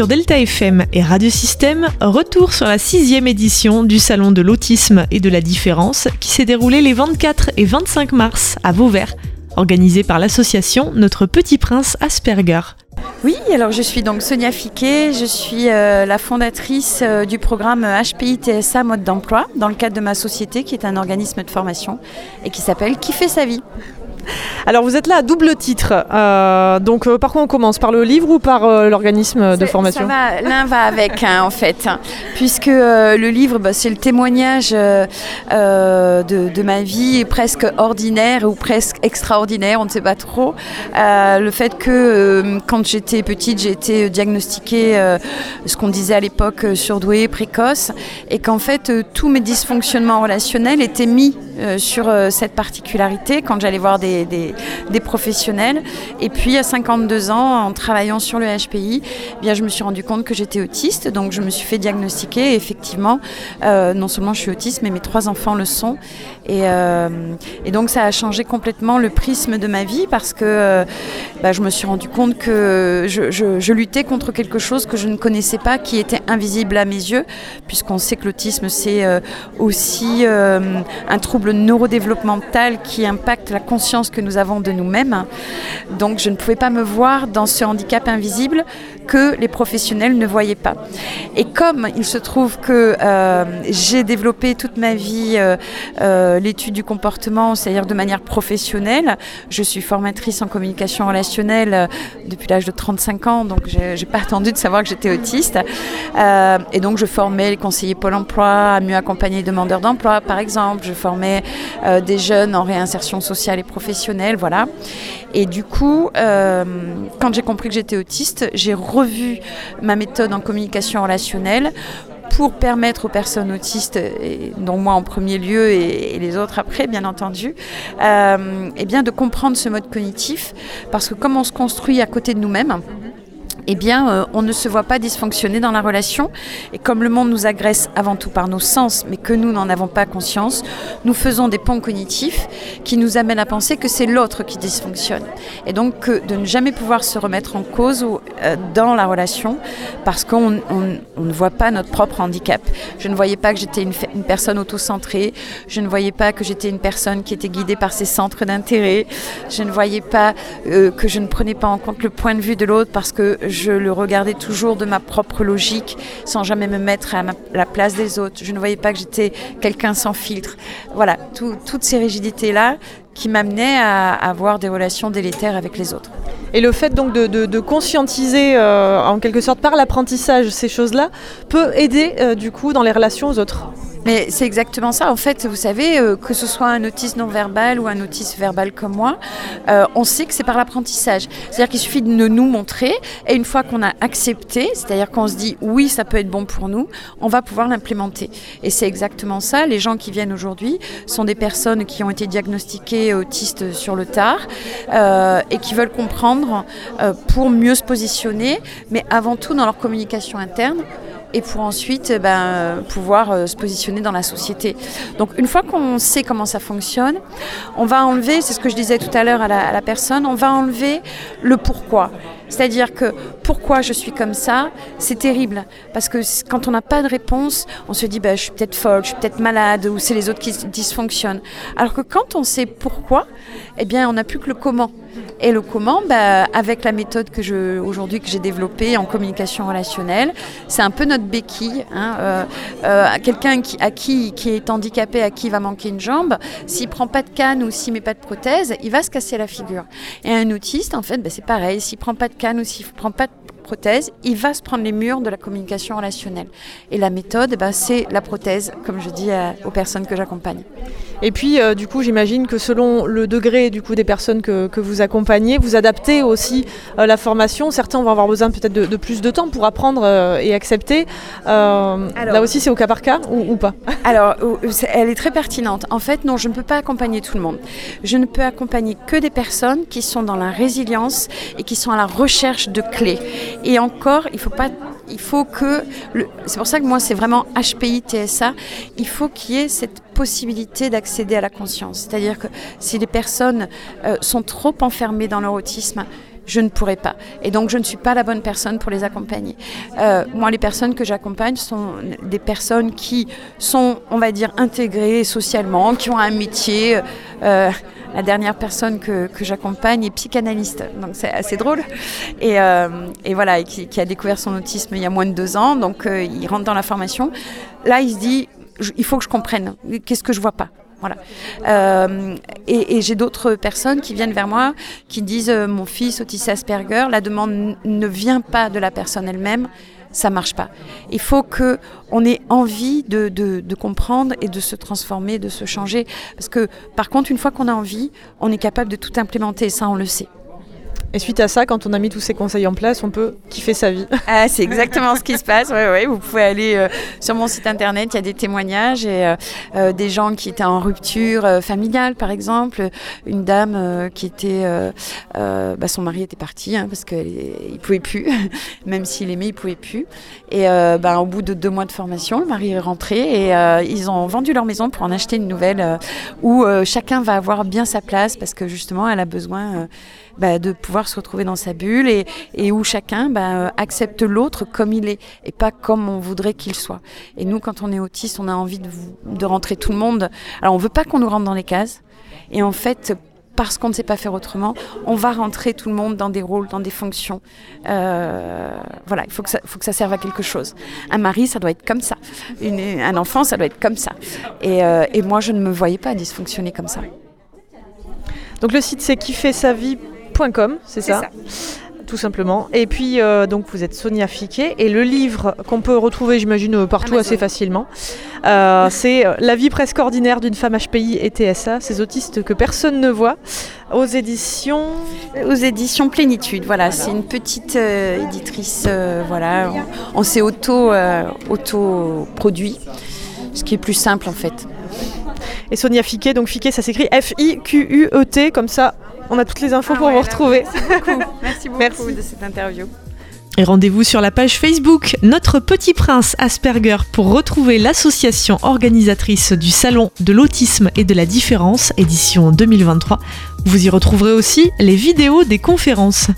Sur Delta FM et Radio Système, retour sur la sixième édition du Salon de l'autisme et de la différence qui s'est déroulé les 24 et 25 mars à Vauvert, organisé par l'association Notre Petit Prince Asperger. Oui, alors je suis donc Sonia Fiquet, je suis euh, la fondatrice euh, du programme HPI TSA mode d'emploi dans le cadre de ma société qui est un organisme de formation et qui s'appelle Qui fait sa vie. Alors vous êtes là à double titre. Euh, donc euh, par quoi on commence? Par le livre ou par euh, l'organisme de formation? L'un va avec hein, en fait, hein. puisque le livre bah, c'est le témoignage de, de, ma vie presque ordinaire ou presque extraordinaire, on ne sait pas trop. le fait que quand j'étais petite j'ai été diagnostiquée, ce qu'on disait à l'époque, surdouée, précoce, et qu'en fait tous mes dysfonctionnements relationnels étaient mis sur cette particularité quand j'allais voir des des, professionnels. Et puis à 52 ans, en travaillant sur le HPI, eh bien, je me suis rendu compte que j'étais autiste. Donc je me suis fait diagnostiquer. Et effectivement, euh, non seulement je suis autiste, mais mes trois enfants le sont. Et, euh, donc ça a changé complètement le prisme de ma vie parce que euh, bah, je me suis rendu compte que je, luttais contre quelque chose que je ne connaissais pas, qui était invisible à mes yeux, puisqu'on sait que l'autisme c'est aussi un trouble neurodéveloppemental qui impacte la conscience que nous avons de nous-mêmes. Donc je ne pouvais pas me voir dans ce handicap invisible que les professionnels ne voyaient pas. Et comme il se trouve que euh, j'ai développé toute ma vie euh, euh, l'étude du comportement, c'est-à-dire de manière professionnelle, je suis formatrice en communication relationnelle depuis l'âge de 35 ans, donc j'ai pas attendu de savoir que j'étais autiste. et donc je formais les conseillers Pôle emploi à mieux accompagner les demandeurs d'emploi, par exemple. Je formais des jeunes en réinsertion sociale et professionnelle voilà. Et du coup, euh, quand j'ai compris que j'étais autiste, j'ai revu ma méthode en communication relationnelle pour permettre aux personnes autistes, et dont moi en premier lieu et, les autres après, bien entendu, euh, eh bien de comprendre ce mode cognitif, parce que comme on se construit à côté de nous-mêmes, eh bien, euh, on ne se voit pas dysfonctionner dans la relation. Et comme le monde nous agresse avant tout par nos sens, mais que nous n'en avons pas conscience, nous faisons des ponts cognitifs qui nous amènent à penser que c'est l'autre qui dysfonctionne. Et donc, de ne jamais pouvoir se remettre en cause euh, dans la relation parce qu'on ne voit pas notre propre handicap. Je ne voyais pas que j'étais une, personne autocentrée. Je ne voyais pas que j'étais une personne qui était guidée par ses centres d'intérêt. Je ne voyais pas euh, que je ne prenais pas en compte le point de vue de l'autre parce que je le regardais toujours de ma propre logique, sans jamais me mettre à la place des autres. Je ne voyais pas que j'étais quelqu'un sans filtre. Voilà, toutes ces rigidités-là qui m'amenaient à avoir des relations délétères avec les autres. Et le fait donc de, conscientiser euh, en quelque sorte par l'apprentissage ces choses-là peut aider euh, du coup dans les relations aux autres. Mais c'est exactement ça. En fait, vous savez, euh, que ce soit un autiste non verbal ou un autiste verbal comme moi, euh, on sait que c'est par l'apprentissage. C'est-à-dire qu'il suffit de nous montrer, et une fois qu'on a accepté, c'est-à-dire qu'on se dit oui, ça peut être bon pour nous, on va pouvoir l'implémenter. Et c'est exactement ça. Les gens qui viennent aujourd'hui sont des personnes qui ont été diagnostiquées autistes sur le tard euh, et qui veulent comprendre pour mieux se positionner, mais avant tout dans leur communication interne et pour ensuite ben, pouvoir euh, se positionner dans la société. Donc une fois qu'on sait comment ça fonctionne, on va enlever, c'est ce que je disais tout à l'heure à, la, personne, on va enlever le pourquoi. C'est-à-dire que pourquoi je suis comme ça, c'est terrible. Parce que quand on n'a pas de réponse, on se dit bah, je suis peut-être folle, je suis peut-être malade, ou c'est les autres qui dysfonctionnent. Alors que quand on sait pourquoi, eh bien on n'a plus que le comment. Et le comment, bah, avec la méthode que aujourd'hui que j'ai développée en communication relationnelle, c'est un peu notre béquille. Hein, euh, euh, quelqu'un qui, à qui, qui est handicapé, à qui va manquer une jambe, s'il prend pas de canne ou s'il met pas de prothèse, il va se casser la figure. Et un autiste, en fait, bah, c'est pareil. S'il prend pas canne ou s'il prend pas de prothèse, il va se prendre les murs de la communication relationnelle. Et la méthode, bah, c'est la prothèse, comme je dis aux personnes que j'accompagne. Et puis, euh, du coup, j'imagine que selon le degré du coup des personnes que, que vous accompagnez, vous adaptez aussi euh, la formation. Certains vont avoir besoin peut-être de, plus de temps pour apprendre euh, et accepter. là aussi, c'est au cas par cas ou, pas? Alors, elle est très pertinente. En fait, non, je ne peux pas accompagner tout le monde. Je ne peux accompagner que des personnes qui sont dans la résilience et qui sont à la recherche de clés. Et encore, il faut pas il faut que, c'est pour ça que moi c'est vraiment HPI TSA, il faut qu'il y ait cette possibilité d'accéder à la conscience. C'est-à-dire que si les personnes euh, sont trop enfermées dans leur autisme, je ne pourrais pas. Et donc, je ne suis pas la bonne personne pour les accompagner. Euh, moi, les personnes que j'accompagne sont des personnes qui sont, on va dire, intégrées socialement, qui ont un métier. Euh, la dernière personne que, que j'accompagne est psychanalyste, donc c'est assez drôle. Et, euh, voilà, qui, a découvert son autisme il y a moins de deux ans, donc il rentre dans la formation. Là, il se dit, il faut que je comprenne, qu'est-ce que je vois pas? Voilà. Euh, et, et j'ai d'autres personnes qui viennent vers moi, qui disent euh, mon fils autisme Asperger, la demande ne vient pas de la personne elle-même, ça marche pas. Il faut que on ait envie de, de, de, comprendre et de se transformer, de se changer. Parce que par contre, une fois qu'on a envie, on est capable de tout implémenter. Ça, on le sait. Et suite à ça, quand on a mis tous ces conseils en place, on peut kiffer sa vie. Ah, c'est exactement ce qui se passe. Ouais, ouais. Vous pouvez aller euh, sur mon site internet, il y a des témoignages et euh, euh, des gens qui étaient en rupture familiale, par exemple. Une dame qui était, bah, son mari était parti hein, parce qu'il pouvait plus, même s'il aimait, il pouvait plus. Et bah, au bout de deux mois de formation, le mari est rentré et ils ont vendu leur maison pour en acheter une nouvelle où chacun va avoir bien sa place parce que justement, elle a besoin bah, de pouvoir se retrouver dans sa bulle et, et où chacun bah, accepte l'autre comme il est et pas comme on voudrait qu'il soit. Et nous, quand on est autiste, on a envie de, de rentrer tout le monde. Alors, on veut pas qu'on nous rentre dans les cases. Et en fait, parce qu'on ne sait pas faire autrement, on va rentrer tout le monde dans des rôles, dans des fonctions. Euh, voilà, il faut que, ça, faut que ça serve à quelque chose. Un mari, ça doit être comme ça. Une, un enfant, ça doit être comme ça. Et, euh, et moi, je ne me voyais pas dysfonctionner comme ça. Donc le site c'est kiffer c'est ça, ça, tout simplement. Et puis, euh, donc, vous êtes Sonia Fiquet, et le livre qu'on peut retrouver, j'imagine, partout Amazon. assez facilement, euh, c'est La vie presque ordinaire d'une femme HPI et TSA, ces autistes que personne ne voit, aux éditions... Aux éditions Plénitude, voilà, voilà. c'est une petite euh, éditrice, euh, voilà, on, on s'est auto, auto produit, ce qui est plus simple en fait. Et Sonia Fiquet, donc Fiquet, ça s'écrit F-I-Q-U-E-T, comme ça, on a toutes les infos ah pour ouais, vous retrouver. Merci beaucoup, merci beaucoup merci. de cette interview. Et rendez-vous sur la page Facebook Notre Petit Prince Asperger pour retrouver l'association organisatrice du Salon de l'autisme et de la différence, édition 2023. Vous y retrouverez aussi les vidéos des conférences.